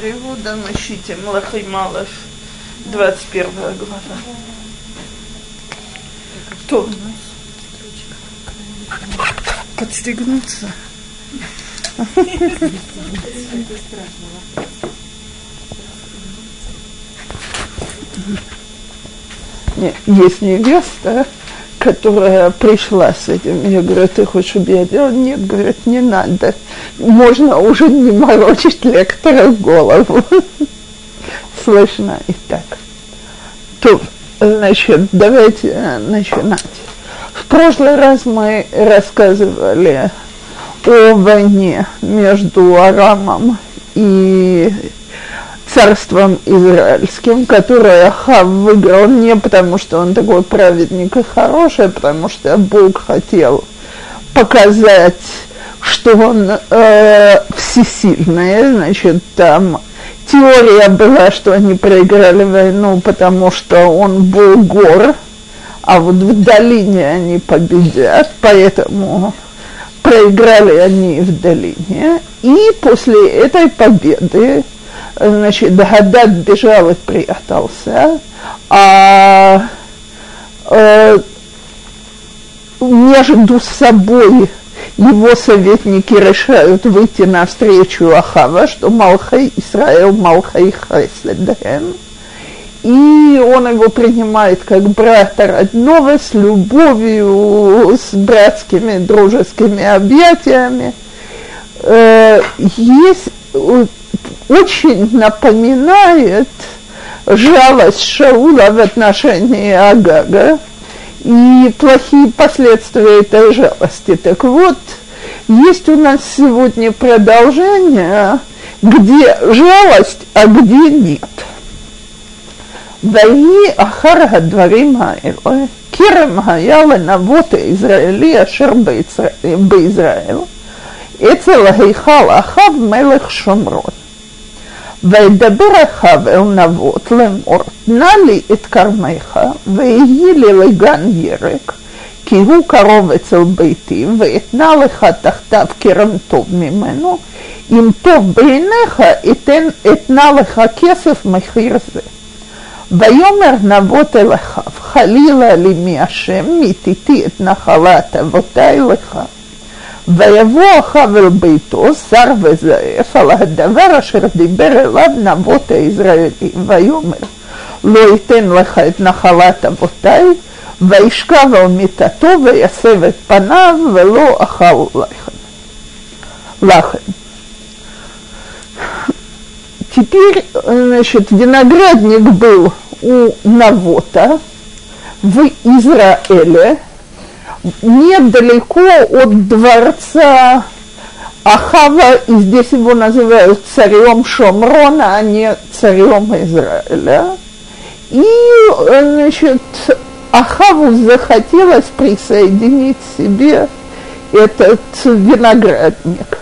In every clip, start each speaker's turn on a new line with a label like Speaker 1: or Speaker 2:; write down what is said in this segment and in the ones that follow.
Speaker 1: Переводом ищите Млахай Малов, 21 глава. То. Подстегнуться. Нет, есть невеста, которая пришла с этим. Я говорю, ты хочешь, чтобы делал? Нет, говорит, не надо. Можно уже не морочить лектора голову. Слышно и так. То, значит, давайте начинать. В прошлый раз мы рассказывали о войне между Арамом и царством израильским, которое Ахав выиграл не потому, что он такой праведник и хороший, а потому что Бог хотел показать, что он э, всесильный, значит, там теория была, что они проиграли войну, потому что он был гор, а вот в долине они победят, поэтому проиграли они в долине. И после этой победы значит, Дагадад бежал и прятался, а э, между собой его советники решают выйти навстречу Ахава, что Малхай Исраил, Малхай Хеседен. И он его принимает как брата родного, с любовью, с братскими дружескими объятиями. Э, есть очень напоминает жалость Шаула в отношении Агага и плохие последствия этой жалости. Так вот, есть у нас сегодня продолжение, где жалость, а где нет. ויהי אחר הדברים האלה, כרם היה לנבות הישראלי אשר בישראל, אצל היכל אחאב מלך שומרון. וידבר אחאב אל נבות לאמור, תנה לי את כרמך, ויהי לי לגן ירק, כי הוא קרוב אצל ביתי, ואתנה לך תחתיו כרם טוב ממנו, אם טוב בעיניך, אתן, אתנה לך כסף מחיר זה. ויאמר נבות אל אחאב, חלילה לי מהשם, מיתיתי את נחלת אבותי לך. ויבוא אחאב אל ביתו, שר וזעף, על הדבר אשר דיבר אליו נבות היזרעאלים, ויאמר, לא אתן לך את נחלת אבותי, וישכב על מיטתו ויסב את פניו, ולא אכל לחם. לחם. Теперь, значит, виноградник был у Навота в Израиле, недалеко от дворца Ахава, и здесь его называют царем Шомрона, а не царем Израиля. И, значит, Ахаву захотелось присоединить себе этот виноградник.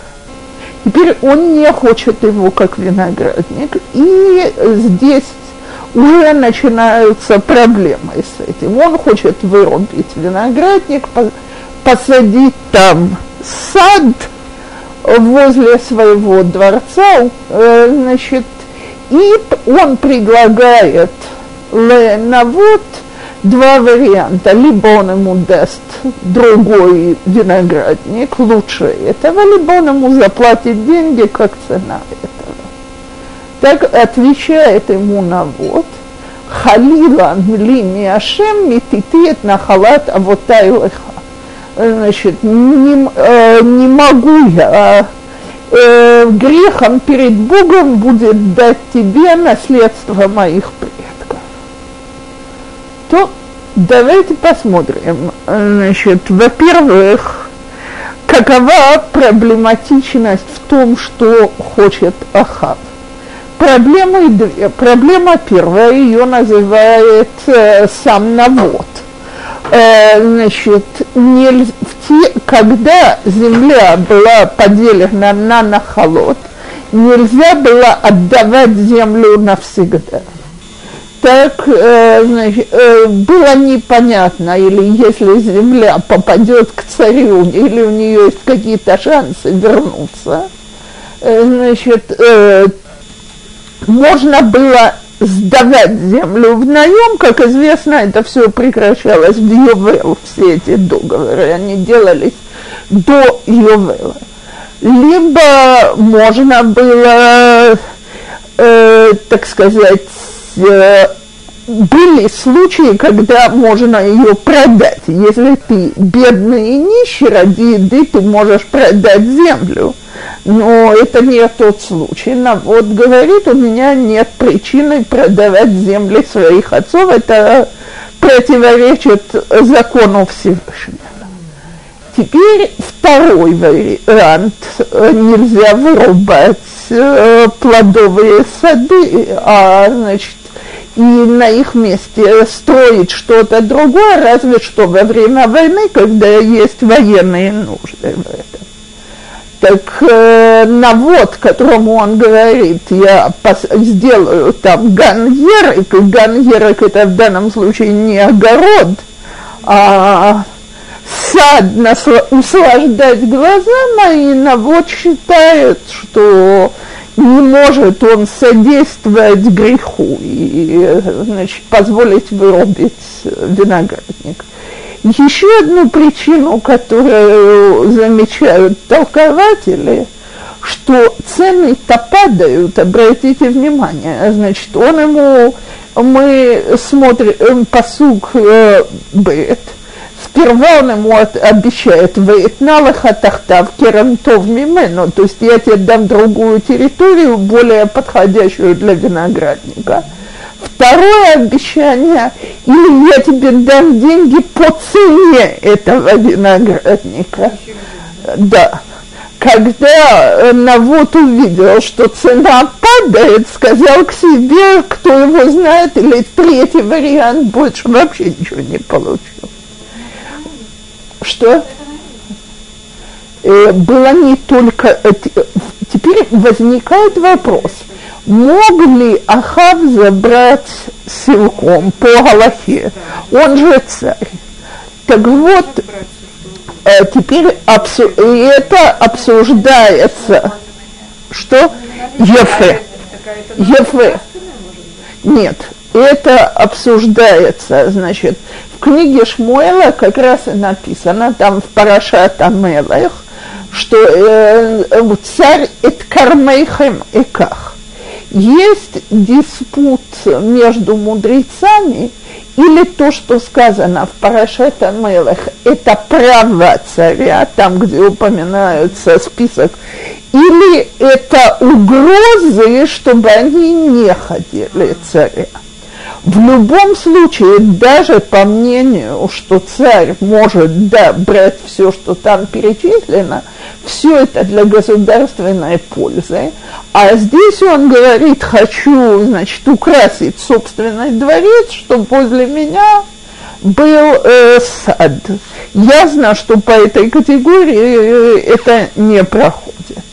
Speaker 1: Теперь он не хочет его как виноградник, и здесь уже начинаются проблемы с этим. Он хочет вырубить виноградник, посадить там сад возле своего дворца, э, значит, и он предлагает Ленавод два варианта. Либо он ему даст другой виноградник, лучше этого, либо он ему заплатит деньги, как цена этого. Так отвечает ему Навод, Халила ли миашем мититиет на халат авотай леха. Значит, не, э, не могу я, э, грехом перед Богом будет дать тебе наследство моих предков. То давайте посмотрим. Значит, во-первых, какова проблематичность в том, что хочет Ахав. Проблемы две. Проблема первая, ее называет э, сам навод. Э, значит, не, в те, когда земля была поделена на нахолот, нельзя было отдавать землю навсегда. Так э, значит, э, было непонятно, или если земля попадет к царю, или у нее есть какие-то шансы вернуться, э, значит, э, можно было сдавать землю в наем, как известно, это все прекращалось в Йовел, все эти договоры, они делались до Йовела. Либо можно было, э, так сказать, э, были случаи, когда можно ее продать. Если ты бедный и нищий, ради еды ты можешь продать землю. Но это не тот случай. Вот говорит, у меня нет причины продавать земли своих отцов. Это противоречит закону Всевышнего. Теперь второй вариант. Нельзя вырубать э, плодовые сады, а значит и на их месте строить что-то другое, разве что во время войны, когда есть военные нужды в этом. Так э, навод, которому он говорит, я пос- сделаю там ганьерик, и ганьерик это в данном случае не огород, а сад насла- услаждать глаза мои, навод считает, что не может он содействовать греху и значит, позволить вырубить виноградник. Еще одну причину, которую замечают толкователи, что цены-то падают, обратите внимание, значит, он ему, мы смотрим посуг э, Бет, сперва он ему от, обещает «Вейтналаха тахтав керамтов мимену», то есть я тебе дам другую территорию, более подходящую для виноградника. Второе обещание, или я тебе дам деньги по цене этого виноградника. Да. Когда Навод увидел, что цена падает, сказал к себе, кто его знает, или третий вариант, больше вообще ничего не получил что э, было не только... Теперь возникает вопрос, мог ли Ахав забрать силком по Галахе? Он же царь. Так вот, э, теперь обсу... это обсуждается. Что? Ефе. Ефе. Нет, это обсуждается, значит, в книге Шмуэла как раз и написано, там в Парашат Амелех, что э, царь Эт Кармейхем Эках. Есть диспут между мудрецами, или то, что сказано в Парашет Амелех, это право царя, там, где упоминается список, или это угрозы, чтобы они не хотели царя. В любом случае, даже по мнению, что царь может да, брать все, что там перечислено, все это для государственной пользы. А здесь он говорит, хочу, значит, украсить собственный дворец, чтобы возле меня был э, сад. Ясно, что по этой категории э, это не проходит.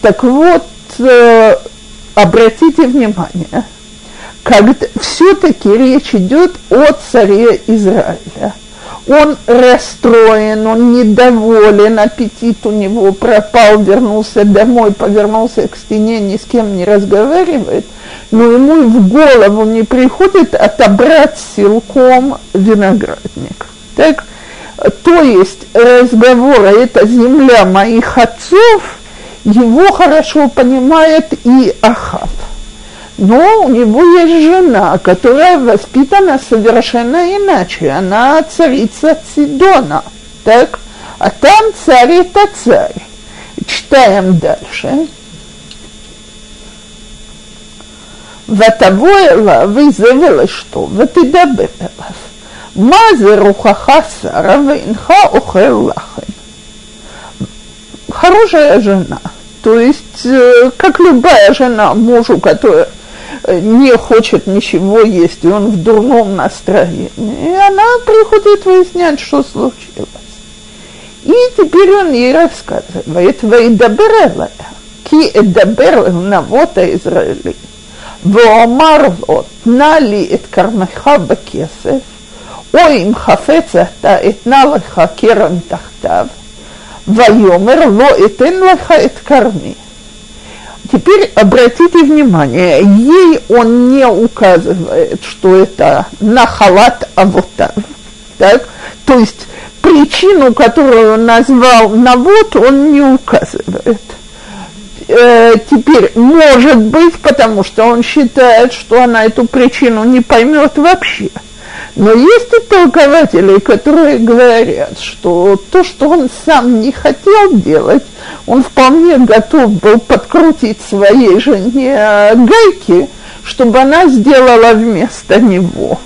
Speaker 1: Так вот, э, обратите внимание – когда все-таки речь идет о царе Израиля. Он расстроен, он недоволен, аппетит у него пропал, вернулся домой, повернулся к стене, ни с кем не разговаривает, но ему в голову не приходит отобрать силком виноградник. Так, то есть разговор, это земля моих отцов, его хорошо понимает и Ахав но у него есть жена, которая воспитана совершенно иначе. Она царица Сидона, так? А там царь это царь. Читаем дальше. ותבוא אליו ויזבל אשתו ותדבר אליו. מה זה רוחך שרה ואינך אוכל לחם? Хорошая жена, то есть, как любая жена мужу, которая не хочет ничего есть, и он в дурном настроении. И она приходит выяснять, что случилось. И теперь он ей рассказывает, «Ваидабер ки эдабер навота Израили, ואומר לו, תנה לי את כרמך בכסף, או אם חפץ אתה אתנה לך קרן תחתיו, ויאמר לא אתן לך את כרמי. теперь обратите внимание, ей он не указывает, что это нахалат авотав, так? То есть причину, которую он назвал навод, он не указывает. Э, теперь, может быть, потому что он считает, что она эту причину не поймет вообще. Но есть и толкователи, которые говорят, что то, что он сам не хотел делать, он вполне готов был подкрутить своей жене гайки, чтобы она сделала вместо него.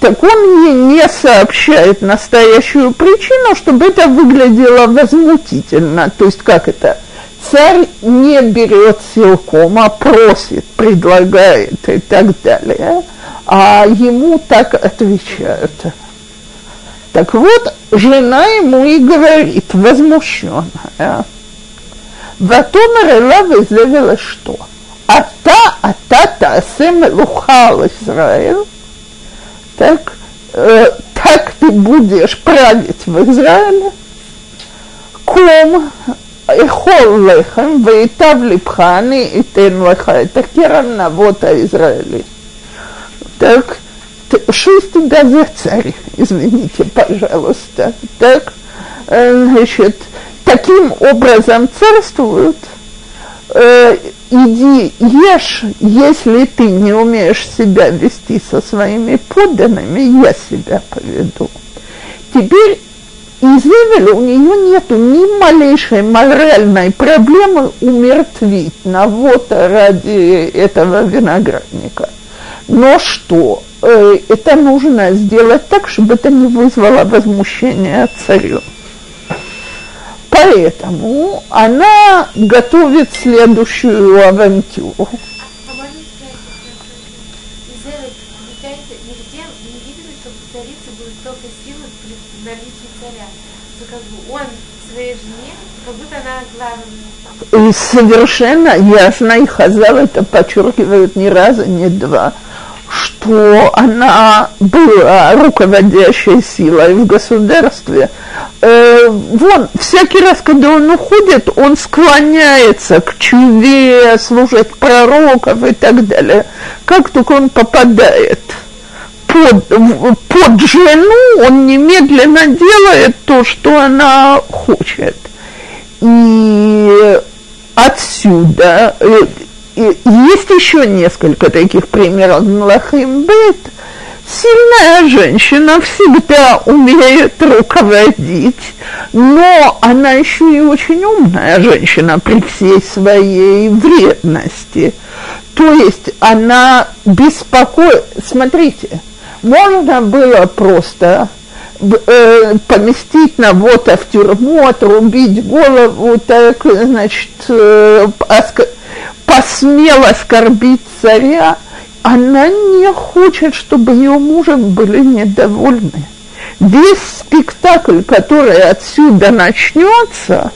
Speaker 1: Так он ей не сообщает настоящую причину, чтобы это выглядело возмутительно. То есть как это? Царь не берет силком, а просит, предлагает и так далее – а ему так отвечают. Так вот, жена ему и говорит, возмущенная, Элав изъявила что? А та, а та таасем лухал Израиль, так, э, так ты будешь править в Израиле, ком эхол лехем, ואיטב לבך, אני אתן לך את הקרן נבות הישראלי так, что из тебя за царь, извините, пожалуйста, так, э, значит, таким образом царствуют, э, иди ешь, если ты не умеешь себя вести со своими подданными, я себя поведу. Теперь Изевеля у нее нету ни малейшей моральной проблемы умертвить Навота ради этого виноградника. Но что? Э, это нужно сделать так, чтобы это не вызвало возмущения царю. Поэтому она готовит следующую авантюру. И совершенно ясно, и Хазал это подчеркивает ни разу, ни два – что она была руководящей силой в государстве. Э, вон, всякий раз, когда он уходит, он склоняется к чуве, служит пророков и так далее. Как только он попадает под, под жену, он немедленно делает то, что она хочет. И отсюда э, есть еще несколько таких примеров. Млахим Бет. Сильная женщина всегда умеет руководить, но она еще и очень умная женщина при всей своей вредности. То есть она беспокоит... Смотрите, можно было просто э, поместить на вот в тюрьму, отрубить голову, так, значит, э, посмел оскорбить царя, она не хочет, чтобы ее мужем были недовольны. Весь спектакль, который отсюда начнется,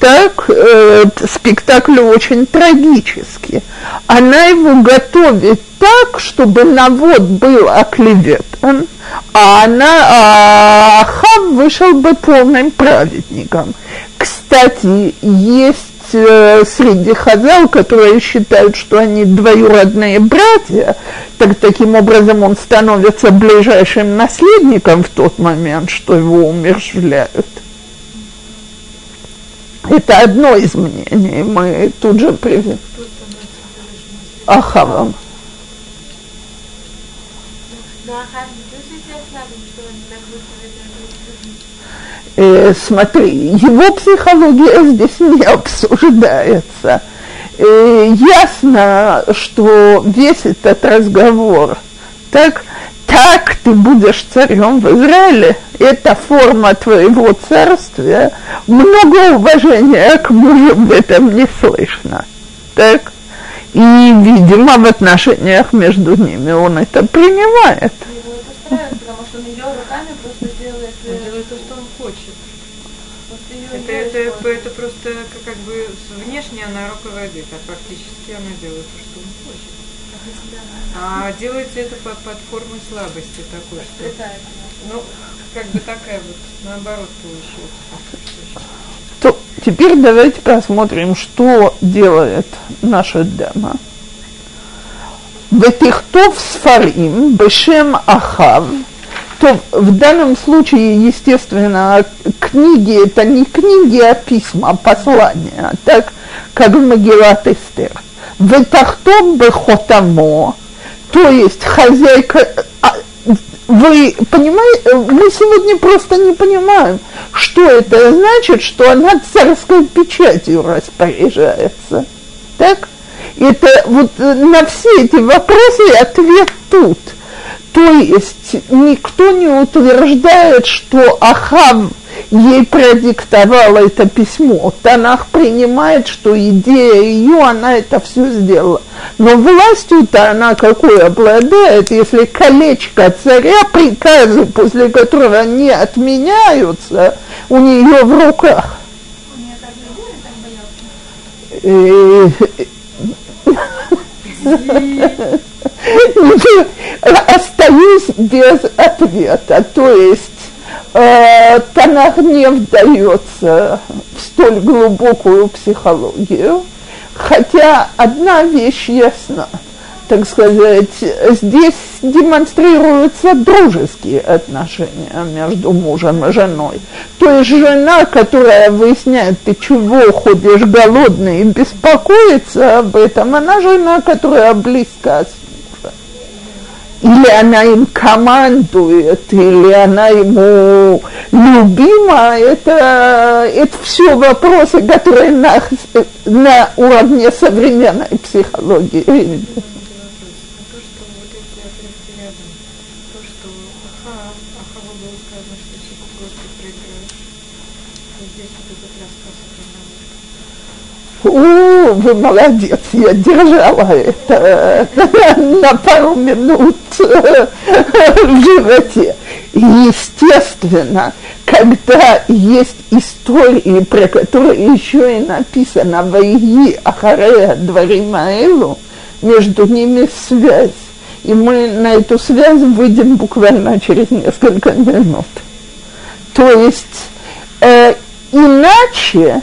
Speaker 1: так э, спектакль очень трагический. Она его готовит так, чтобы навод был оклеветан, а она, а Ахав вышел бы полным праведником. Кстати, есть Э, среди хазал, которые считают, что они двоюродные братья, так таким образом он становится ближайшим наследником в тот момент, что его умерщвляют. Это одно из мнений, мы тут же привели. Ахавам. Э, смотри, его психология здесь не обсуждается. Э, ясно, что весь этот разговор, так, так ты будешь царем в Израиле, это форма твоего царствия, много уважения к мужу в этом не слышно. Так? И, видимо, в отношениях между ними он это принимает. Его это потому что он ее руками просто делает, он делает то, что он хочет.
Speaker 2: Это, это, это просто как, бы внешне она руководит, а фактически она делает то, что он хочет. А делается это под, под формой слабости такой, что... Ну, как бы такая вот, наоборот, получается.
Speaker 1: То, Теперь давайте посмотрим, что делает наша дама. Ветихтов сфарим бешем ахав. То в данном случае, естественно, книги это не книги, а письма, послания, так как в Магилат Эстер. Ветахтом бехотамо, то есть хозяйка, а, вы понимаете, мы сегодня просто не понимаем, что это значит, что она царской печатью распоряжается. Так? Это вот на все эти вопросы ответ тут. То есть никто не утверждает, что Ахав ей продиктовала это письмо. Танах принимает, что идея ее, она это все сделала. Но властью-то она какой обладает, если колечко царя, приказы, после которого не отменяются, у нее в руках. Остаюсь без ответа. То есть э, Танах не вдается в столь глубокую психологию, хотя одна вещь ясна – так сказать, здесь демонстрируются дружеские отношения между мужем и женой. То есть жена, которая выясняет, ты чего ходишь голодный и беспокоится об этом, она жена, которая близка с. Или она им командует, или она ему любима, это, это все вопросы, которые на, на уровне современной психологии О, вы молодец, я держала это на пару минут в животе. Естественно, когда есть истории, про которые еще и написано «Вайги Ахарея Дворимаэлу», между ними связь. И мы на эту связь выйдем буквально через несколько минут. То есть, э, иначе,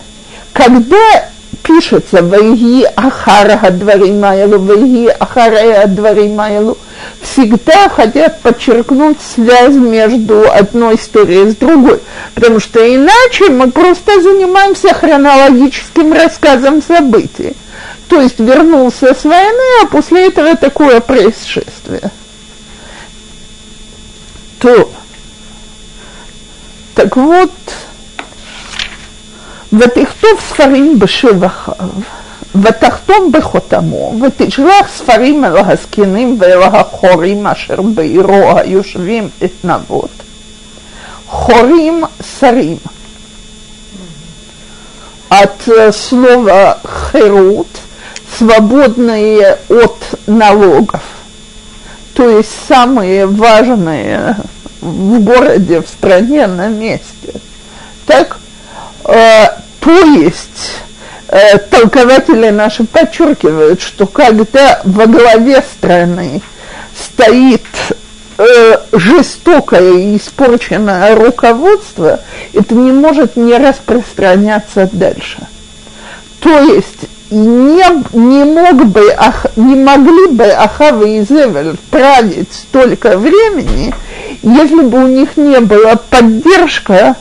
Speaker 1: когда пишется «Вайги ахара адварим айлу», «Вайги ахара адварим айлу», всегда хотят подчеркнуть связь между одной историей с другой, потому что иначе мы просто занимаемся хронологическим рассказом событий. То есть вернулся с войны, а после этого такое происшествие. То, так вот, ותכתוב ספרים בשבחיו, ותחתום בחותמו, ותשלח ספרים אל הזקנים ואל החורים אשר בעירו היושבים את נבות. חורים שרים. От слова херут, свободные от налогов, то есть самые важные в городе, в стране, на месте. Так Э, то есть э, толкователи наши подчеркивают, что когда во главе страны стоит э, жестокое и испорченное руководство, это не может не распространяться дальше. То есть не, не, мог бы, не могли бы Ахава и Зевель править столько времени, если бы у них не было поддержка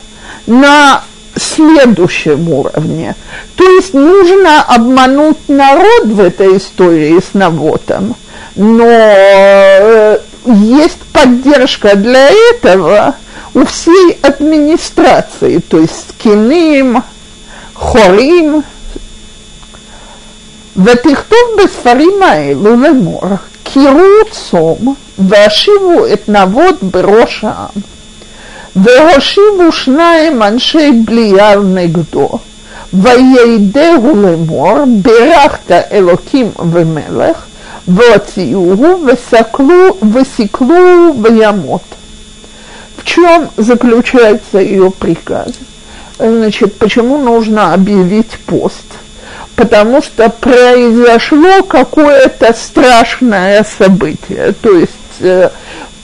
Speaker 1: на следующем уровне. То есть нужно обмануть народ в этой истории с Навотом, но э, есть поддержка для этого у всей администрации, то есть скиним, хорим. ותכתוב בספרים האלו לאמור, קירו צום והשיבו את נבות בראש העם. והושיבו שניים אנשי בליעל נגדו, וידהו לאמור, ברכת אלוקים ומלך, והוציאוהו וסקלו, וסקלו וימות. В чем заключается ее приказ? Значит, почему нужно объявить пост? Потому что произошло какое-то страшное событие. То есть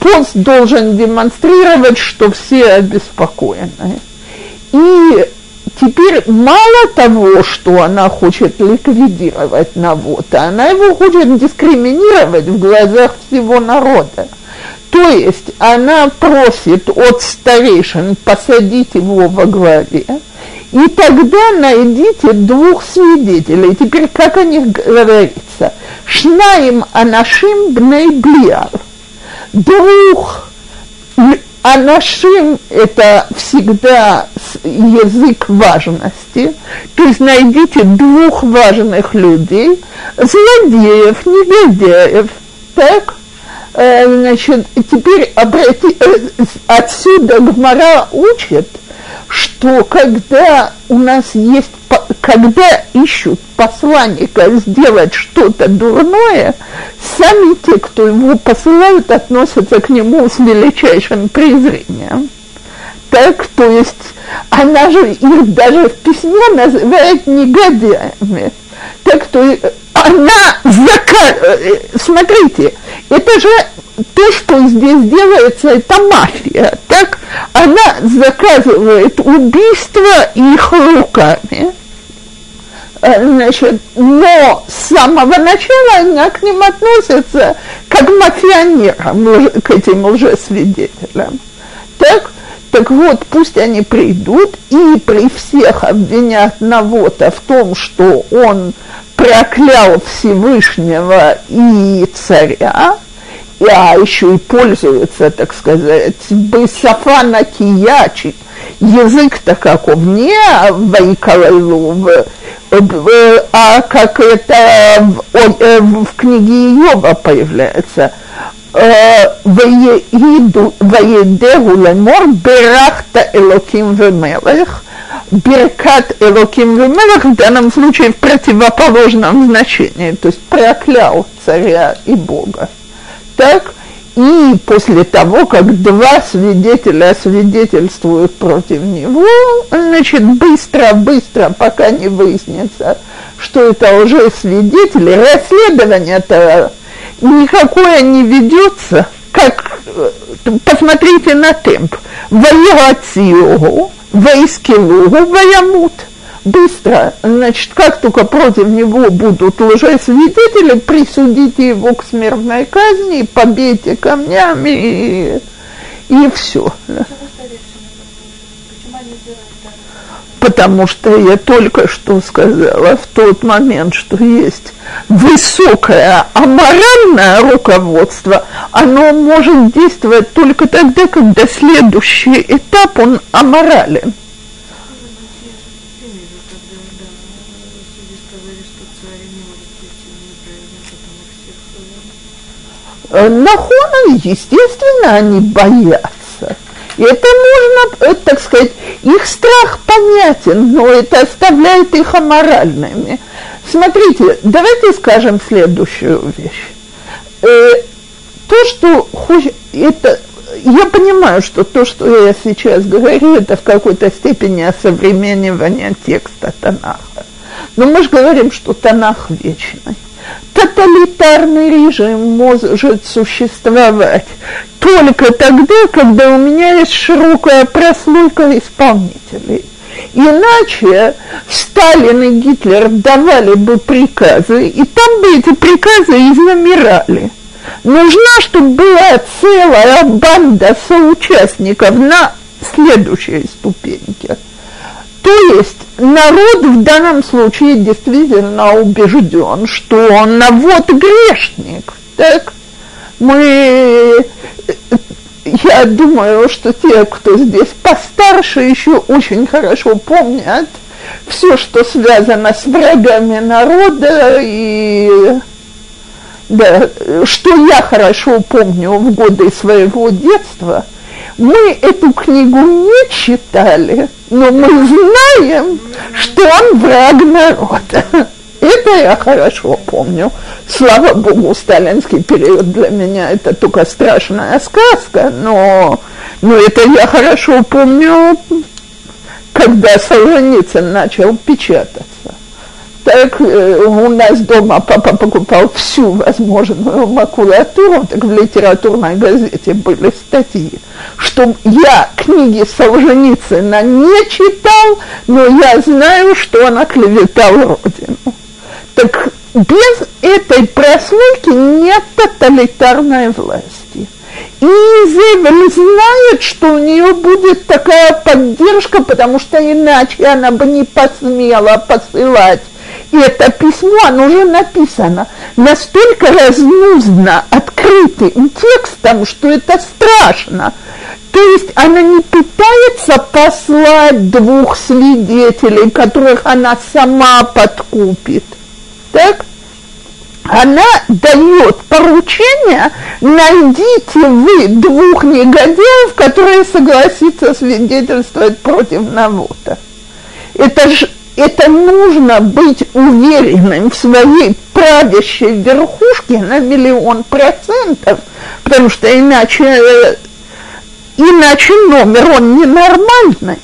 Speaker 1: пост должен демонстрировать, что все обеспокоены. И теперь мало того, что она хочет ликвидировать Навота, она его хочет дискриминировать в глазах всего народа. То есть она просит от старейшин посадить его во главе, и тогда найдите двух свидетелей. Теперь как о них говорится? Шнаим анашим бней блиар. Двух Анашим – это всегда язык важности, то есть найдите двух важных людей, злодеев, негодяев, так? Э, значит, теперь обрати, э, отсюда Гмара учит – что когда у нас есть, когда ищут посланника сделать что-то дурное, сами те, кто его посылают, относятся к нему с величайшим презрением. Так, то есть она же их даже в письме называет негодяями. Так, то она зака... Э, смотрите, это же то, что здесь делается, это мафия, так? Она заказывает убийство их руками. Э, значит, но с самого начала она к ним относится как мафионерам, к этим лжесвидетелям. Так? Так вот, пусть они придут и при всех обвинят Навота в том, что он проклял Всевышнего и царя, а еще и пользуется, так сказать, бысофана киячи, язык-то каков, не Вайкалайлу, а как это в, э, в книге Иова появляется. וידהו לאמור ברכת אלוקים ומלך, Беркат Элоким Вемелах в данном случае в противоположном значении, то есть проклял царя и Бога так, и после того, как два свидетеля свидетельствуют против него, значит, быстро-быстро, пока не выяснится, что это уже свидетели, расследование-то никакое не ведется, как, посмотрите на темп, воеватиогу, воискилугу, воямут – быстро, значит, как только против него будут лжесвидетели, присудите его к смертной казни, побейте камнями и, и все. Потому что я только что сказала в тот момент, что есть высокое аморальное руководство, оно может действовать только тогда, когда следующий этап, он аморален. Нахона, естественно, они боятся. Это можно, э, так сказать, их страх понятен, но это оставляет их аморальными. Смотрите, давайте скажем следующую вещь. Э, то, что это, я понимаю, что то, что я сейчас говорю, это в какой-то степени осовременивание текста Танаха. Но мы же говорим, что Танах вечный тоталитарный режим может существовать только тогда, когда у меня есть широкая прослойка исполнителей. Иначе Сталин и Гитлер давали бы приказы, и там бы эти приказы изнамирали. Нужна, чтобы была целая банда соучастников на следующей ступеньке – то есть народ в данном случае действительно убежден, что он навод грешник. Так? Мы, я думаю, что те, кто здесь постарше, еще очень хорошо помнят все, что связано с врагами народа и да, что я хорошо помню в годы своего детства, мы эту книгу не читали, но мы знаем, что он враг народа. Это я хорошо помню. Слава богу, сталинский период для меня это только страшная сказка, но, но это я хорошо помню, когда Солженицын начал печататься. Так э, у нас дома папа покупал всю возможную макулатуру, так в литературной газете были статьи, что я книги Солженицына не читал, но я знаю, что она клеветал Родину. Так без этой прослойки нет тоталитарной власти. И Изевель знает, что у нее будет такая поддержка, потому что иначе она бы не посмела посылать и это письмо, оно уже написано настолько разнузно открытым текстом, что это страшно. То есть она не пытается послать двух свидетелей, которых она сама подкупит. Так? Она дает поручение, найдите вы двух негодяев, которые согласятся свидетельствовать против Навота. Это же это нужно быть уверенным в своей правящей верхушке на миллион процентов, потому что иначе, иначе номер он ненормальный.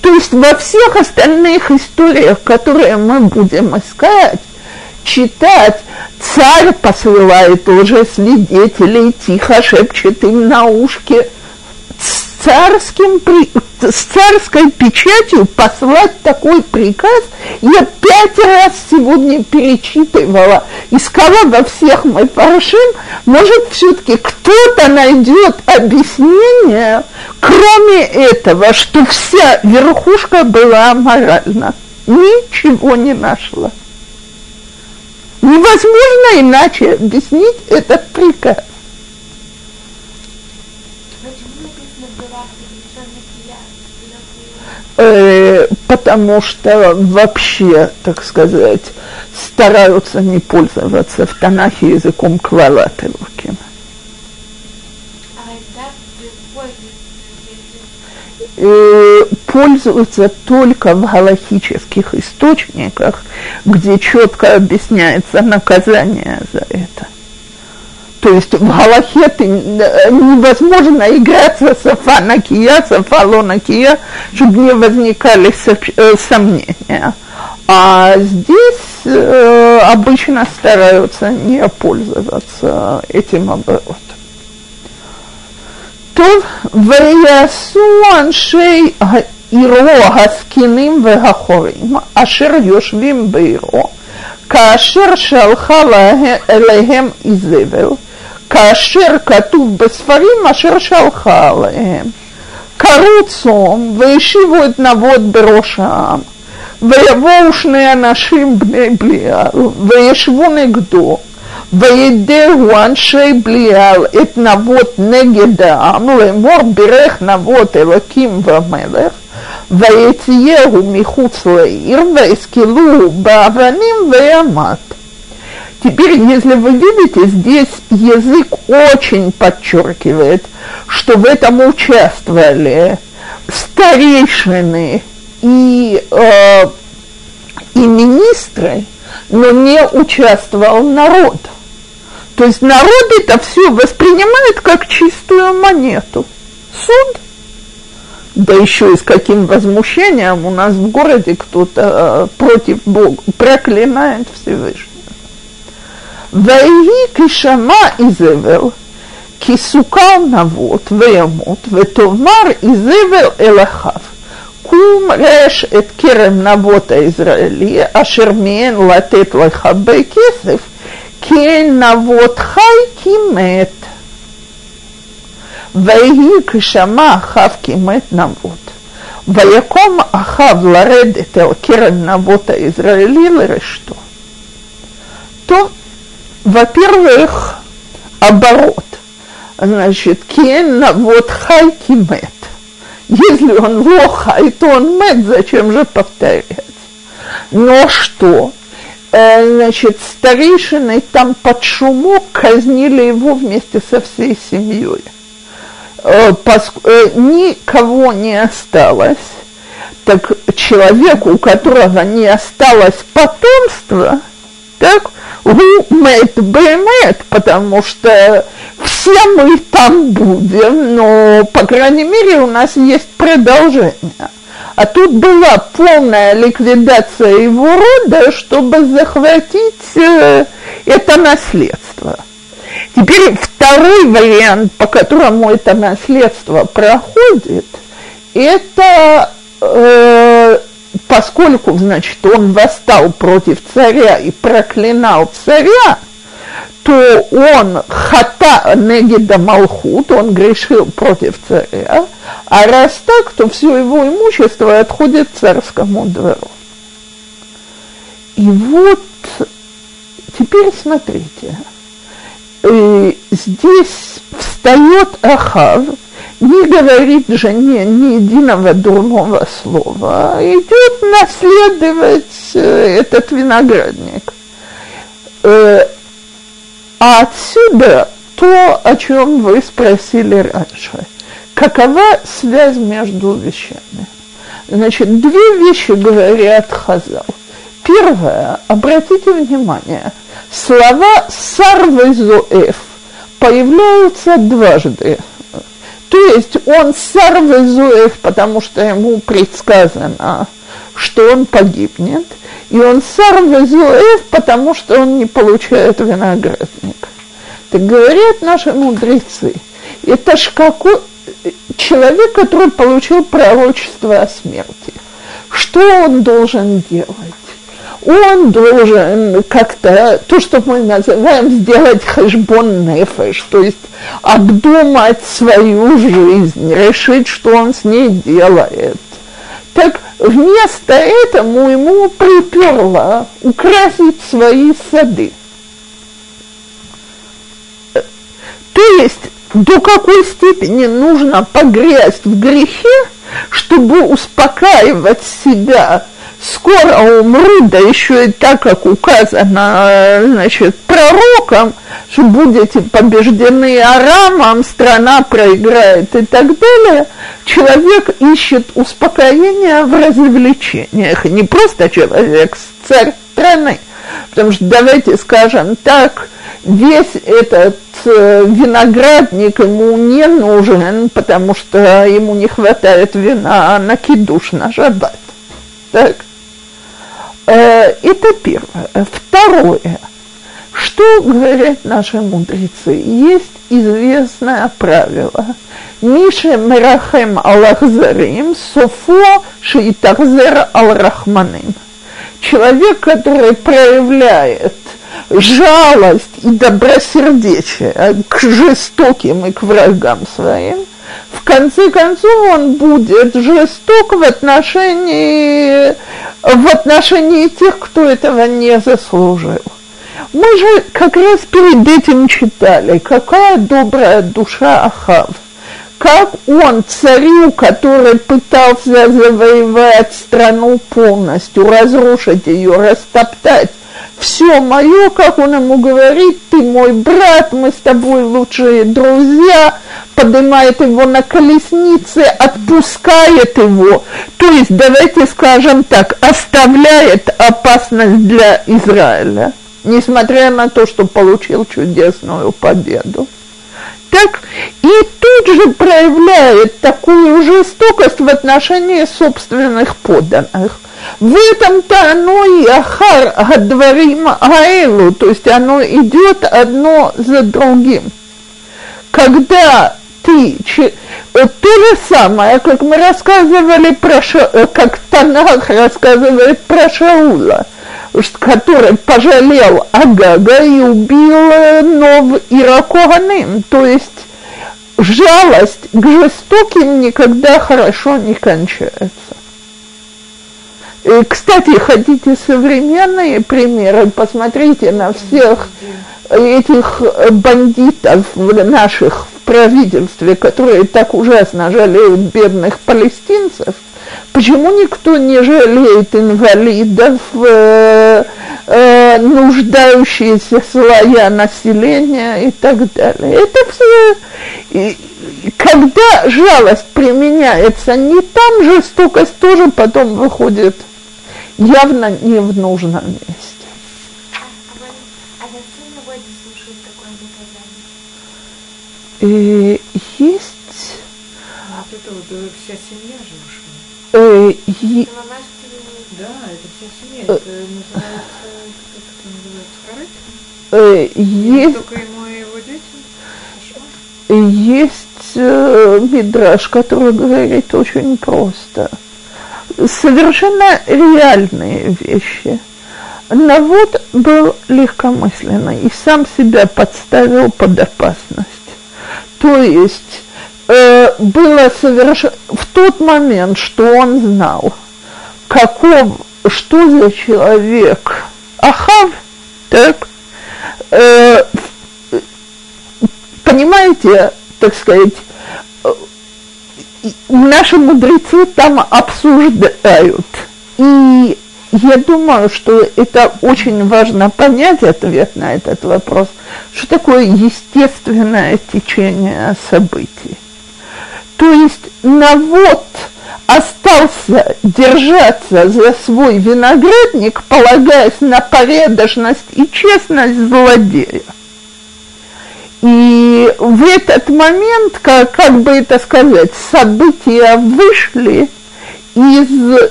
Speaker 1: То есть во всех остальных историях, которые мы будем искать, читать, царь посылает уже свидетелей, тихо шепчет им на ушке – царским, с царской печатью послать такой приказ, я пять раз сегодня перечитывала, искала во всех мы паршим, может, все-таки кто-то найдет объяснение, кроме этого, что вся верхушка была аморальна. Ничего не нашла. Невозможно иначе объяснить этот приказ. Э, потому что вообще, так сказать, стараются не пользоваться в Танахе языком Квалатылуким. Э, пользуются только в галахических источниках, где четко объясняется наказание за это. То есть в Галахе ты, э, невозможно играться с афанакия, с афалонакия, чтобы не возникали э, сомнения. А здесь э, обычно стараются не пользоваться этим оборотом. טוב, ויעשו אנשי עירו הזקנים והחורים, אשר יושבים בעירו, כאשר שלחה אליהם איזבל, כאשר כתוב בספרים אשר שלחה עליהם. קראו צום והשיבו את נבות בראשם, ויבואו שני אנשים בני בליעל, וישבו נגדו, וידעו אנשי בליעל את נבות נגד העם, לאמור ברך נבות אלוקים ומלך, ויציהו מחוץ לעיר, ויסקלוהו באבנים וימת. Теперь, если вы видите, здесь язык очень подчеркивает, что в этом участвовали старейшины и, э, и министры, но не участвовал народ. То есть народ это все воспринимает как чистую монету. Суд. Да еще и с каким возмущением у нас в городе кто-то э, против Бога проклинает Всевышнего. ויהי כשמע איזבל, כי סוכר נבות וימות, ותאמר איזבל אל אחיו, קום רש את כרם נבות הישראלי, אשר מיהן לתת לך בכסף, כי נבות חי כי מת. ויהי כשמע אחיו כי מת נבות. ויקום אחיו לרדת אל כרם נבות הישראלי לרשתו. טוב, во-первых, оборот. Значит, кен вот хай кимет. Если он лохай, то он мет, зачем же повторять? Но что? Э, значит, старейшины там под шумок казнили его вместе со всей семьей. Э, э, никого не осталось. Так человеку, у которого не осталось потомства, так, Мэтт Бэмэт, потому что все мы там будем, но, по крайней мере, у нас есть продолжение. А тут была полная ликвидация его рода, чтобы захватить э, это наследство. Теперь второй вариант, по которому это наследство проходит, это э, поскольку, значит, он восстал против царя и проклинал царя, то он хата негида малхут, он грешил против царя, а раз так, то все его имущество отходит царскому двору. И вот теперь смотрите, э, здесь встает Ахав, не говорит жене ни единого дурного слова, идет наследовать э, этот виноградник. Э, а отсюда то, о чем вы спросили раньше. Какова связь между вещами? Значит, две вещи говорят Хазал. Первое, обратите внимание, слова «сарвезуэф» появляются дважды – то есть он сарвезуев, потому что ему предсказано, что он погибнет, и он сарвезуев, потому что он не получает виноградник. Так говорят наши мудрецы, это ж какой человек, который получил пророчество о смерти. Что он должен делать? Он должен как-то, то, что мы называем, сделать хэшбон нефеш, то есть обдумать свою жизнь, решить, что он с ней делает. Так вместо этого ему приперло украсить свои сады. То есть до какой степени нужно погрязть в грехе, чтобы успокаивать себя скоро умру, да еще и так, как указано, значит, пророком, что будете побеждены Арамом, страна проиграет и так далее, человек ищет успокоения в развлечениях, не просто человек, царь страны. Потому что давайте скажем так, весь этот э, виноградник ему не нужен, потому что ему не хватает вина на кидуш на шаббат. Так? Э, это первое. Второе. Что говорят наши мудрецы? Есть известное правило. Мише Мерахем Аллахзарим, Софо Шиитахзер Алрахманим. Человек, который проявляет жалость и добросердечие к жестоким и к врагам своим, в конце концов он будет жесток в отношении, в отношении тех, кто этого не заслужил. Мы же как раз перед этим читали, какая добрая душа Ахав, как он царю, который пытался завоевать страну полностью, разрушить ее, растоптать, все мое, как он ему говорит, ты мой брат, мы с тобой лучшие друзья, поднимает его на колеснице, отпускает его, то есть, давайте скажем так, оставляет опасность для Израиля, несмотря на то, что получил чудесную победу. Так, и тут же проявляет такую жестокость в отношении собственных подданных – в этом-то оно и ахар гадварим аэлу, то есть оно идет одно за другим. Когда ты, вот то же самое, как мы рассказывали про, Ша, как Танах рассказывает про Шаула, который пожалел Агага и убил э, Нов Иракоганым, то есть жалость к жестоким никогда хорошо не кончается. И, кстати, хотите современные примеры? Посмотрите на всех этих бандитов наших правительстве, которые так ужасно жалеют бедных палестинцев. Почему никто не жалеет инвалидов, э, э, нуждающиеся слоя населения и так далее? Это все... И, когда жалость применяется не там, жестокость тоже потом выходит – явно не в нужном месте.
Speaker 3: А, а
Speaker 1: И есть...
Speaker 2: Вот это вот э, вся семья же ушла.
Speaker 1: Э,
Speaker 3: Это.
Speaker 2: Да, это вся семья. Это называется, как это называется, корыт?
Speaker 1: э, есть
Speaker 2: Только ему и его детям?
Speaker 1: Есть э, мидраж, который говорит очень просто. Совершенно реальные вещи. Навод был легкомысленный и сам себя подставил под опасность. То есть э, было совершенно... В тот момент, что он знал, каков, что за человек Ахав, так, э, понимаете, так сказать, э, наши мудрецы там обсуждают. И я думаю, что это очень важно понять ответ на этот вопрос, что такое естественное течение событий. То есть навод остался держаться за свой виноградник, полагаясь на порядочность и честность злодея. И в этот момент, как, как бы это сказать, события вышли из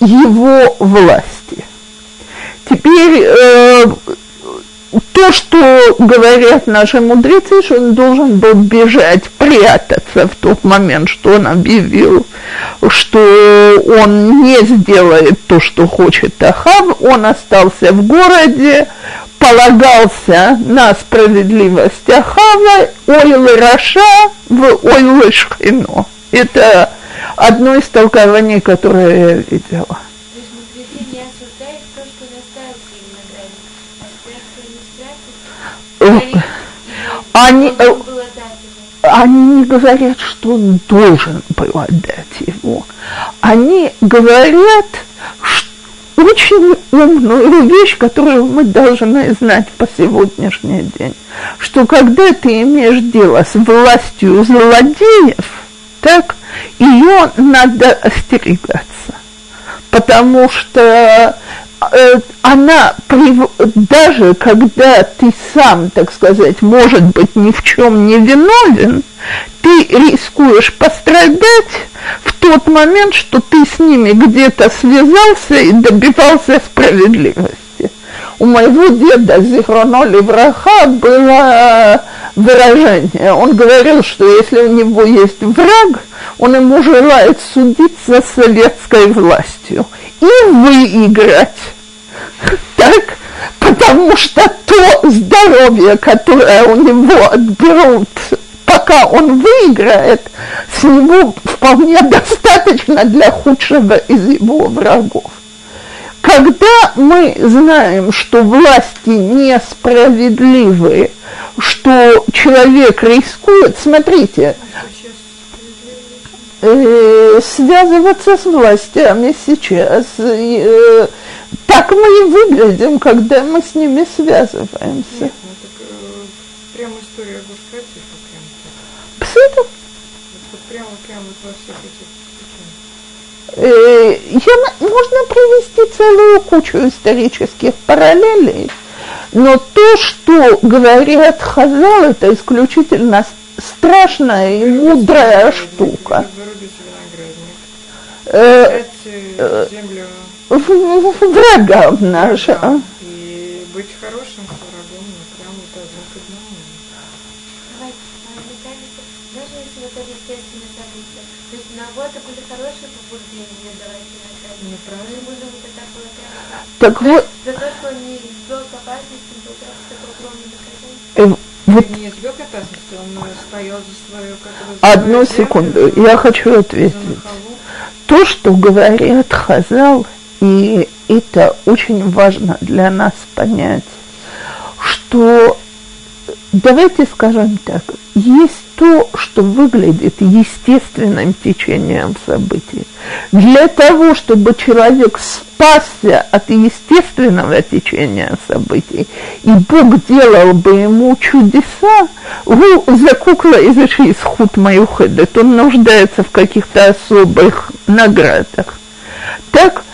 Speaker 1: его власти. Теперь э, то, что говорят наши мудрецы, что он должен был бежать, прятаться в тот момент, что он объявил, что он не сделает то, что хочет Ахав, он остался в городе, полагался на справедливость Ахава, ойлы Раша в ойлы Шхино. Это одно из толкований, которое я видела.
Speaker 3: Что.
Speaker 1: Они,
Speaker 3: его.
Speaker 1: они не говорят, что он должен был отдать его. Они говорят ш- очень умную вещь, которую мы должны знать по сегодняшний день, что когда ты имеешь дело с властью злодеев, так, ее надо остерегаться, потому что э, она, даже когда ты сам, так сказать, может быть, ни в чем не виновен, ты рискуешь пострадать в тот момент, что ты с ними где-то связался и добивался справедливости. У моего деда Зихроно Левраха было выражение. Он говорил, что если у него есть враг, он ему желает судиться с советской властью и выиграть. Так? Потому что то здоровье, которое у него отберут, пока он выиграет, с него вполне достаточно для худшего из его врагов. Когда мы знаем, что власти несправедливы, что человек рискует, смотрите, э, связываться с властями сейчас, э, так мы и выглядим, когда мы с ними связываемся.
Speaker 2: Нет, ну так э, прямо история Гушкатиха, прям так.
Speaker 1: Псы-то,
Speaker 2: Вот, вот прямо, прямо вот во всех этих
Speaker 1: я м- можно привести целую кучу исторических параллелей, но то, что говорят Хазал, это исключительно страшная и мудрая штука. Э,
Speaker 2: э,
Speaker 1: врагам нашим.
Speaker 2: и быть хорошим врагом, ну прям вот один к одному.
Speaker 3: Давайте, а мне кажется, даже если это естественное событие, то есть на вот были хорошие побуждения давать.
Speaker 2: Неправильно.
Speaker 3: Мы можем это так полагать.
Speaker 1: Так вот,
Speaker 3: За то, что он не ввел к опасности, был просто такое огромное наказание.
Speaker 1: вот
Speaker 2: Не избег опасности, он стоял за свою, как его
Speaker 1: одну секунду, я хочу ответить. то, что говорят Хазал, и это очень важно для нас понять, что, давайте скажем так, есть то, что выглядит естественным течением событий. Для того, чтобы человек спасся от естественного течения событий, и Бог делал бы ему чудеса, вы закукла из исход Маюхедет, он нуждается в каких-то особых наградах. Так,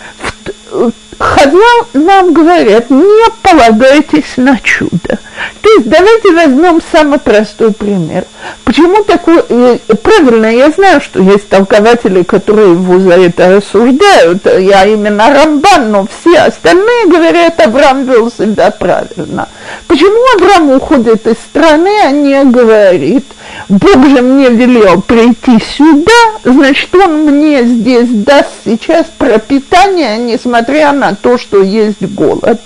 Speaker 1: в, Хазал нам говорят, не полагайтесь на чудо. То есть давайте возьмем самый простой пример. Почему такой... Э, правильно, я знаю, что есть толкователи, которые его за это осуждают. Я именно Рамбан, но все остальные говорят, Авраам вел себя правильно. Почему Авраам уходит из страны, а не говорит, Бог же мне велел прийти сюда, значит, он мне здесь даст сейчас пропитание, несмотря на то, что есть голод.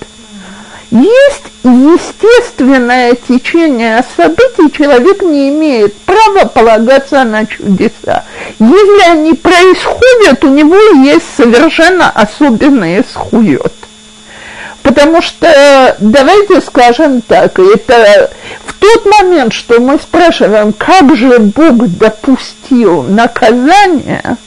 Speaker 1: Есть естественное течение событий, человек не имеет права полагаться на чудеса. Если они происходят, у него есть совершенно особенный схует. Потому что, давайте скажем так, это в тот момент, что мы спрашиваем, как же Бог допустил наказание,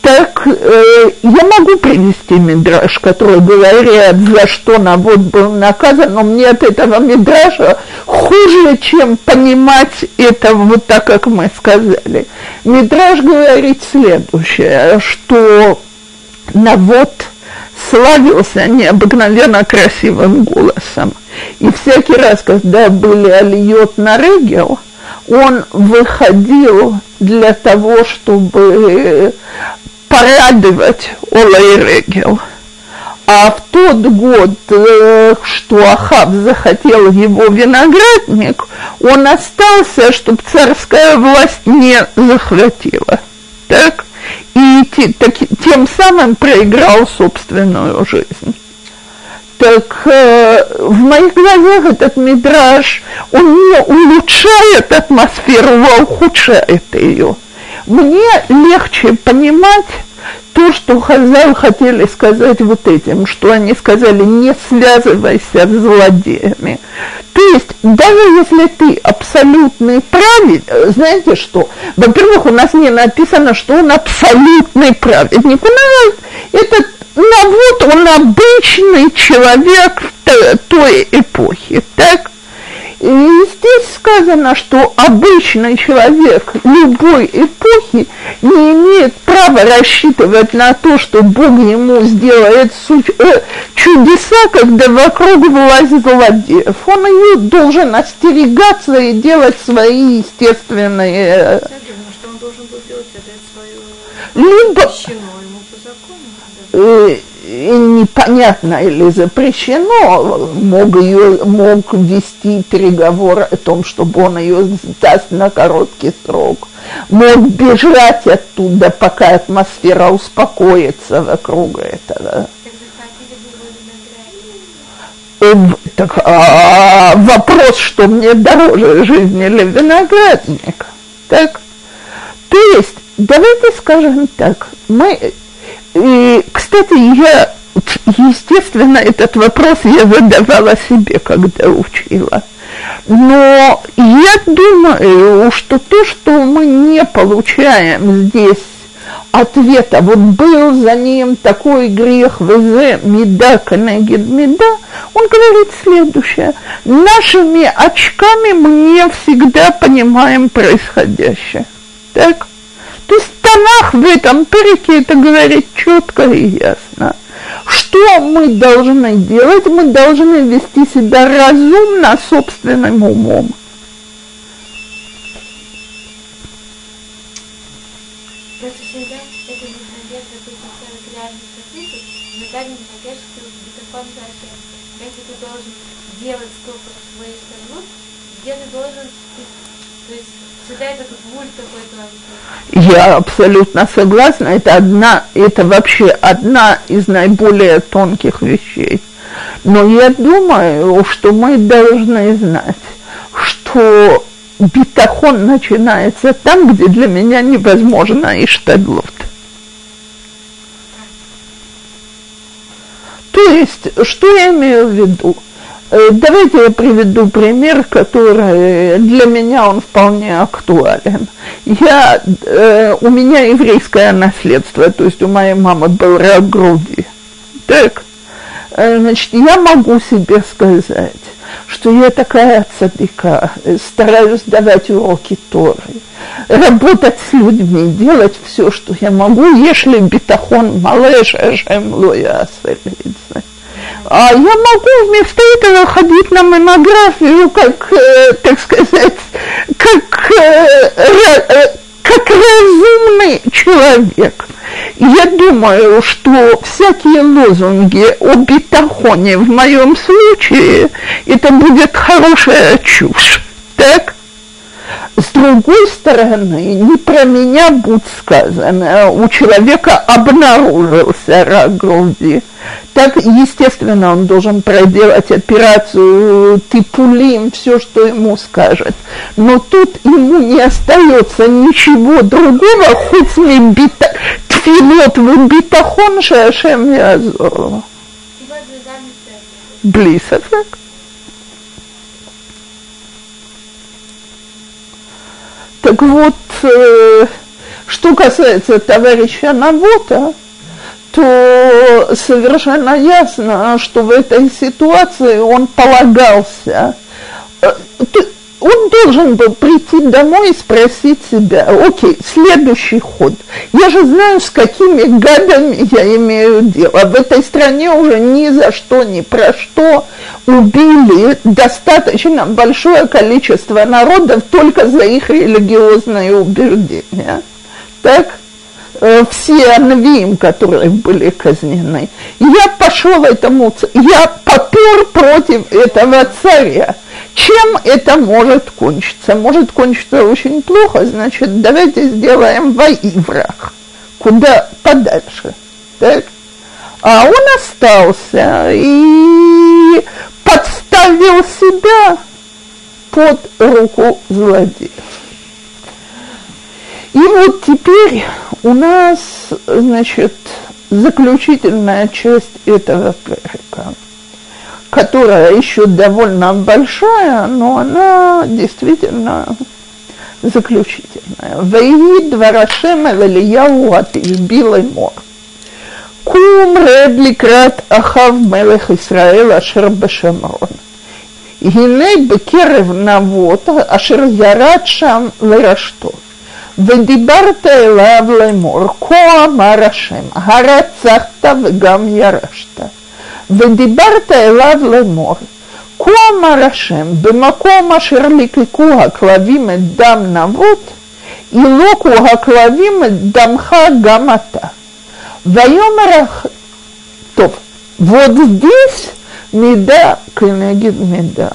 Speaker 1: так э, я могу привести мидраж, который говорит, за что Навод был наказан, но мне от этого мидража хуже, чем понимать это вот так, как мы сказали. Мидраж говорит следующее, что Навод славился необыкновенно красивым голосом. И всякий раз, когда были альет на регел, он выходил для того, чтобы порадовать Регел. А в тот год, э, что Ахав захотел его виноградник, он остался, чтобы царская власть не захватила. Так? И так, тем самым проиграл собственную жизнь. Так э, в моих глазах этот мидраж, он не улучшает атмосферу, а ухудшает ее мне легче понимать то, что Хазал хотели сказать вот этим, что они сказали, не связывайся с злодеями. То есть, даже если ты абсолютный праведник, знаете что, во-первых, у нас не написано, что он абсолютный праведник. У нас этот Навод, он обычный человек той эпохи, так? И здесь сказано, что обычный человек любой эпохи не имеет права рассчитывать на то, что Бог ему сделает э, чудеса, когда вокруг власть злодеев. Он ее должен остерегаться и делать свои естественные...
Speaker 2: Э, свою... Либо... ему по закону
Speaker 1: непонятно или запрещено, мог, ее, мог вести переговор о том, чтобы он ее даст на короткий срок, мог бежать оттуда, пока атмосфера успокоится вокруг этого. Так, а, вопрос, что мне дороже жизни или виноградник. Так? То есть, давайте скажем так, мы и, кстати, я, естественно, этот вопрос я задавала себе, когда учила. Но я думаю, что то, что мы не получаем здесь ответа, вот был за ним такой грех, везе, меда, канегид, меда, он говорит следующее. Нашими очками мы не всегда понимаем происходящее. Так? То есть Танах в этом переке это говорит четко и ясно. Что мы должны делать? Мы должны вести себя разумно собственным умом.
Speaker 3: делать столько своей страны, где ты должен, то
Speaker 1: я абсолютно согласна, это одна, это вообще одна из наиболее тонких вещей. Но я думаю, что мы должны знать, что битахон начинается там, где для меня невозможно иштадлот. То есть, что я имею в виду? Э, давайте я приведу пример, который для меня он вполне актуален. Я, э, у меня еврейское наследство, то есть у моей мамы был рак груди. Так, э, значит, я могу себе сказать, что я такая цадыка, стараюсь давать уроки Торы, работать с людьми, делать все, что я могу, если битахон малыш, ажем лоя а я могу вместо этого ходить на монографию, как, э, так сказать, как, э, э, как разумный человек. Я думаю, что всякие лозунги о битахоне в моем случае, это будет хорошая чушь. Так? С другой стороны, не про меня будет сказано, у человека обнаружился рак груди. Так, естественно, он должен проделать операцию типулим, все, что ему скажет. Но тут ему не остается ничего другого, хоть не бита, тфилот в битахон шашем язор. Блисофек. Так вот, э, что касается товарища Навота, то совершенно ясно, что в этой ситуации он полагался. Он должен был прийти домой и спросить себя, окей, следующий ход. Я же знаю, с какими гадами я имею дело. В этой стране уже ни за что, ни про что убили достаточно большое количество народов только за их религиозные убеждения. Так? Э, все анвиим, которые были казнены. Я пошел этому, я попер против этого царя. Чем это может кончиться? Может кончиться очень плохо, значит, давайте сделаем во иврах, куда подальше. Так? А он остался и подставил себя под руку злодея. И вот теперь у нас, значит, заключительная часть этого перека – которая еще довольно большая, но она действительно заключительная. Вейни дворашем Элияу от Избилой мор. Кум ред ликрат Ахав мелех Исраэл ашер бешамрон. הנה בקרב נבות אשר ירד שם לרשתו. ודיברת אליו לאמור, כה אמר השם, הרצחת וגם ירשת. ודיברת אליו לאמור, כה אמר השם, במקום אשר ליקקו הכלבים את דם נבות, ילוקו הכלבים את דמך גם אתה. ויאמר, טוב, вот здесь меда кенегид меда.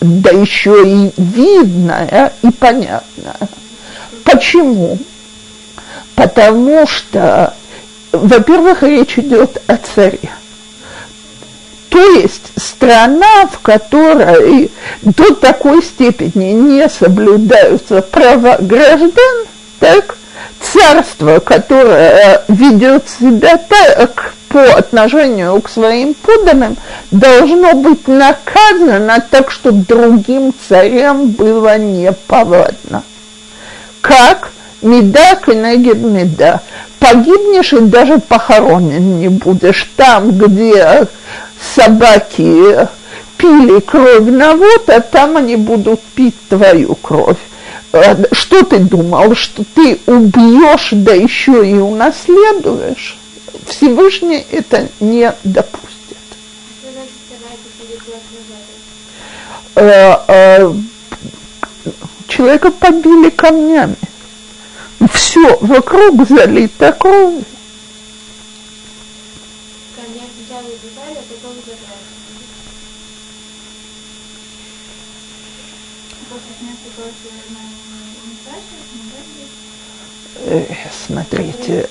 Speaker 1: Да еще и видная и понятная. Почему? Потому что, во-первых, речь идет о царе. То есть страна, в которой до такой степени не соблюдаются права граждан, так, царство, которое ведет себя так по отношению к своим подданным, должно быть наказано так, чтобы другим царям было неповадно. Как? Меда кенегед меда. Погибнешь и даже похоронен не будешь. Там, где собаки пили кровь Навота, там они будут пить твою кровь. Э, что ты думал, что ты убьешь, да еще и унаследуешь? Всевышний это не допустит. Э, э, человека побили камнями. Все вокруг залито кровью. Смотрите,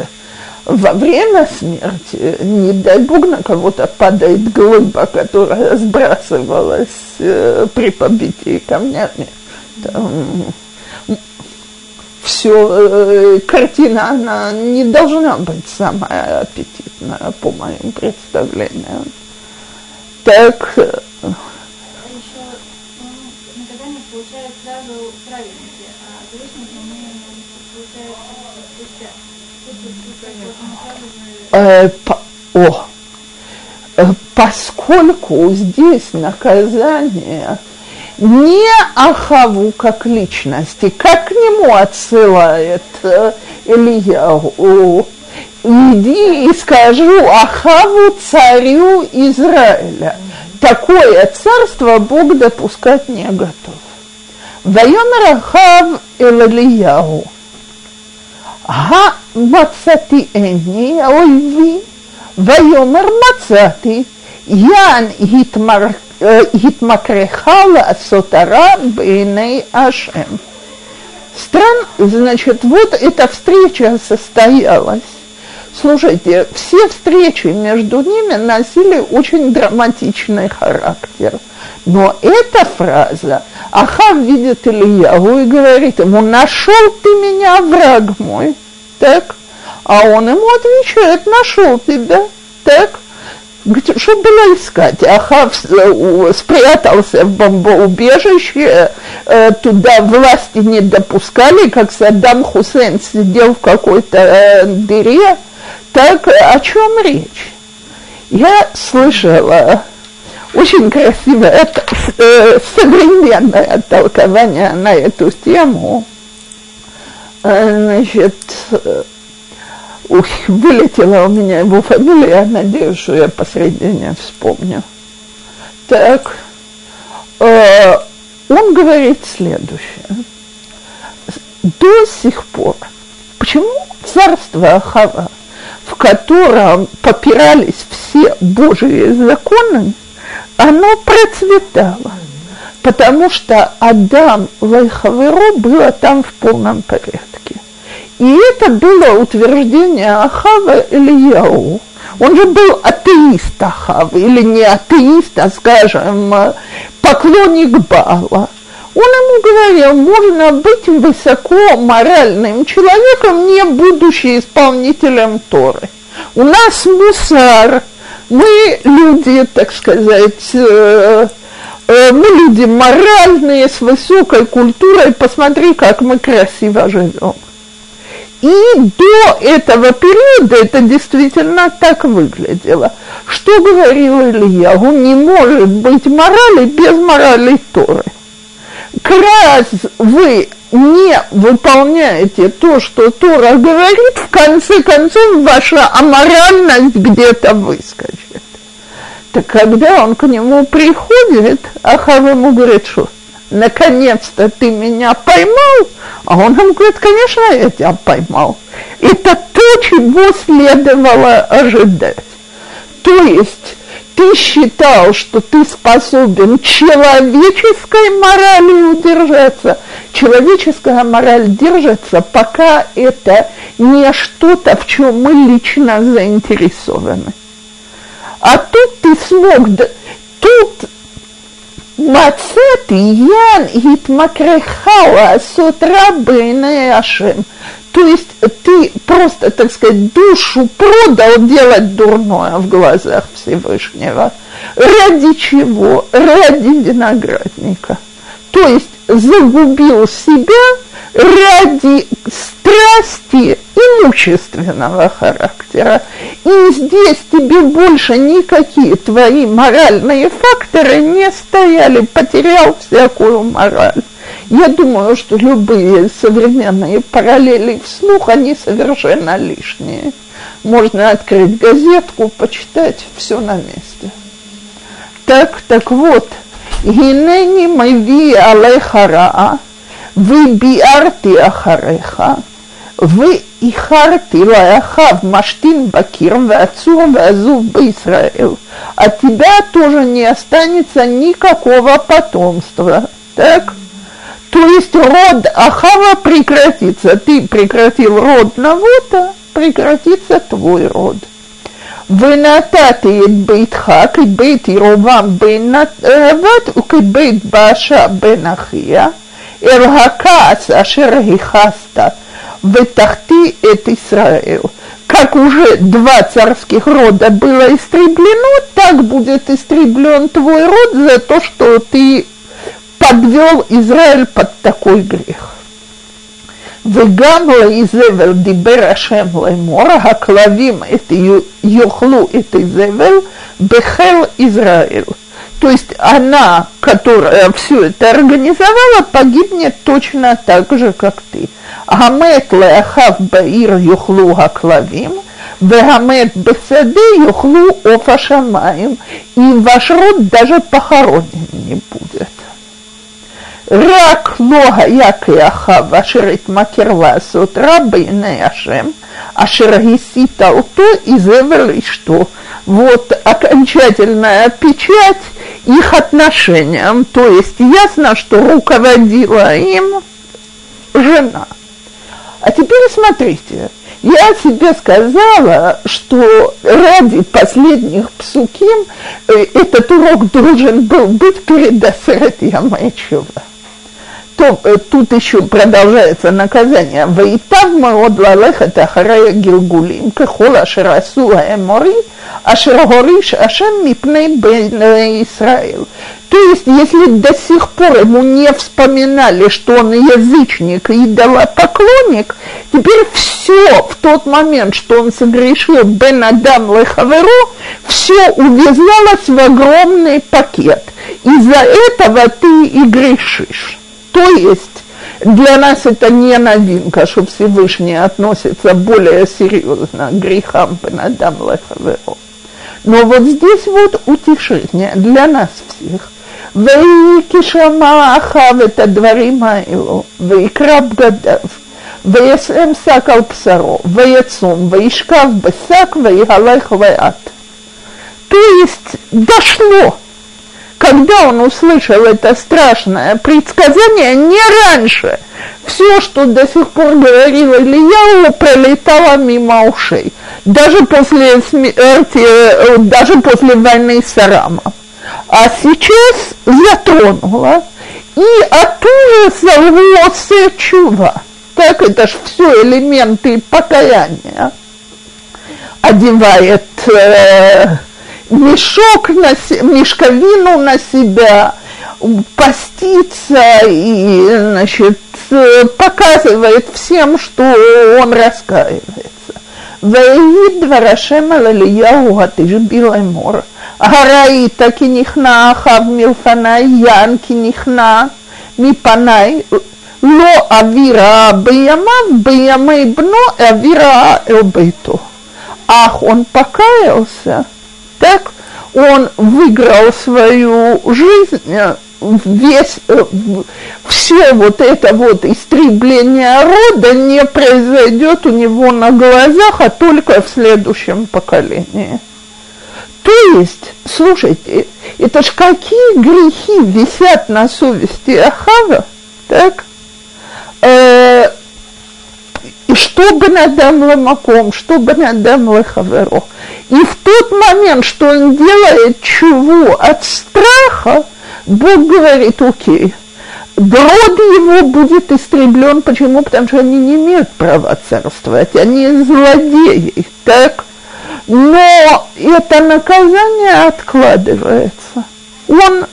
Speaker 1: во время смерти, не дай бог, на кого-то падает глыба, которая сбрасывалась э, при побитии камнями. Там, все, э, картина, она не должна быть самая аппетитная, по моим представлениям. Так, э, по, о, поскольку здесь наказание не Ахаву как личности, как к нему отсылает э, Ильяу, иди и скажу Ахаву царю Израиля. Такое царство Бог допускать не готов. Вайомер Ахав Эль מצאתי עיני האויבי, ויאמר מצאתי, יען התמקרחה לעשות הרע בעיני השם. Стран, значит, вот эта встреча состоялась. Слушайте, все встречи между ними носили очень драматичный характер. Но эта фраза, Ахав видит Ильяву и говорит ему, нашел ты меня, враг мой, так? А он ему отвечает, нашел тебя, так? Что было искать? Ахав э, спрятался в бомбоубежище, э, туда власти не допускали, как Саддам Хусейн сидел в какой-то э, дыре. Так о чем речь? Я слышала очень красивое это, современное толкование на эту тему. Значит, Ух, вылетела у меня его фамилия, я надеюсь, что я посредине вспомню. Так, э, он говорит следующее. До сих пор, почему царство Ахава, в котором попирались все Божьи законы, оно процветало? Потому что Адам Лайхаверо было там в полном порядке. И это было утверждение Ахава Ильяу. Он же был атеист Ахав, или не атеист, а, скажем, поклонник Бала. Он ему говорил, можно быть высоко моральным человеком, не будучи исполнителем Торы. У нас мусар, мы люди, так сказать, э, э, мы люди моральные, с высокой культурой, посмотри, как мы красиво живем. И до этого периода это действительно так выглядело. Что говорил Ильягу, не может быть морали без морали Торы. Раз вы не выполняете то, что Тора говорит, в конце концов ваша аморальность где-то выскочит. Так когда он к нему приходит, Ахав ему говорит, что наконец-то ты меня поймал, а он ему говорит, конечно, я тебя поймал. Это то, чего следовало ожидать. То есть ты считал, что ты способен человеческой моралью удержаться. Человеческая мораль держится, пока это не что-то, в чем мы лично заинтересованы. А тут ты смог, тут Мацати ян гитмакрехала с утра ашем. То есть ты просто, так сказать, душу продал делать дурное в глазах Всевышнего. Ради чего? Ради виноградника. То есть загубил себя ради страсти имущественного характера. И здесь тебе больше никакие твои моральные факторы не стояли, потерял всякую мораль. Я думаю, что любые современные параллели вслух, они совершенно лишние. Можно открыть газетку, почитать, все на месте. Так, так вот, Гинени Майви вы выбиарты ахареха, вы и ихарты лаяхав маштин бакир вацур в Исраил. От тебя тоже не останется никакого потомства. Так? То есть род Ахава прекратится. Ты прекратил род Навота, прекратится твой род. Вы нататы бейтхак и бейт Ировам бен Нават, бейт э, Баша Бенахия. הכעס אשר הכסת, ותחתי את ישראל. Как уже два царских рода было истреблено, так будет истреблен твой род за то, что ты подвел Израиль под такой грех. וגם לאיזבל דיבר השם לאמור, הכלבים יאכלו את איזבל Бехел Израиль. То есть она, которая все это организовала, погибнет точно так же, как ты. Гамет леахав баир юхлу хаклавим, вегамет бесаде юхлу офа шамаем, и ваш род даже похоронен не будет. רק לא היה כאחיו אשר התמכר לעשות רע בעיני השם, אשר הסית אותו изевер что. Вот окончательная печать их отношениям, то есть ясно, что руководила им жена. А теперь смотрите, я тебе сказала, что ради последних псуким э, этот урок должен был быть перед Асерет Ямайчева то, э, тут еще продолжается наказание. Ваитав мод лалех это харая гилгулим, кехол ашер асу аэмори, ашер гориш ашем мипней бен Исраил. То есть, если до сих пор ему не вспоминали, что он язычник и идолопоклонник, теперь все в тот момент, что он согрешил Бен Адам Лехаверу, все увязалось в огромный пакет. Из-за этого ты и грешишь. То есть для нас это не новинка, что Всевышний относится более серьезно к грехам Бенадам Лехаверо. Но вот здесь вот утешение для нас всех. ויהי כשמע אחאב את הדברים האלו, ויקרא בגדיו, וישם שק על בשרו, ויצום, וישכב בשק, ויהלך לאט. То есть дошло когда он услышал это страшное предсказание, не раньше. Все, что до сих пор говорил Ильяу, пролетало мимо ушей. Даже после смерти, э, даже после войны с Арамом. А сейчас затронуло, и от ужаса рвется чува. Так это ж все элементы покаяния. Одевает э, мешок на, мешковину на себя, постится и, значит, показывает всем, что он раскаивается. ויהי דבר השם על אליהו התשבי לאמור, הראית כי נכנע אחאב מלפני יען כי נכנע מפני לא אביא רעה בימיו, בימי בנו אביא רעה אל ביתו. Ах, он покаялся, так он выиграл свою жизнь, э, весь, э, все вот это вот истребление рода не произойдет у него на глазах, а только в следующем поколении. То есть, слушайте, это ж какие грехи висят на совести Ахава, так? Э, что бы надам ламаком, что бы надам лахаверо. И в тот момент, что он делает чего от страха, Бог говорит, окей, род его будет истреблен. Почему? Потому что они не имеют права царствовать, они злодеи, так? Но это наказание откладывается. Он,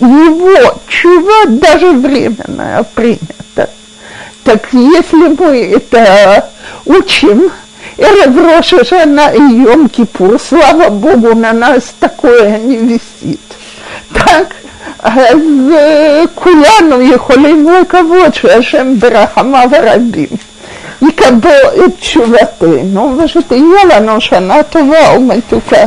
Speaker 1: его чува даже временное принято. Так если мы это учим, Эрев Роша Шана и Йом Кипур, слава Богу, на нас такое не висит. Так, אז כולנו יכולים לקוות שהשם ברחמיו הרבים יקבל את תשובתנו ושתהיה לנו שנה טובה ומתוקה.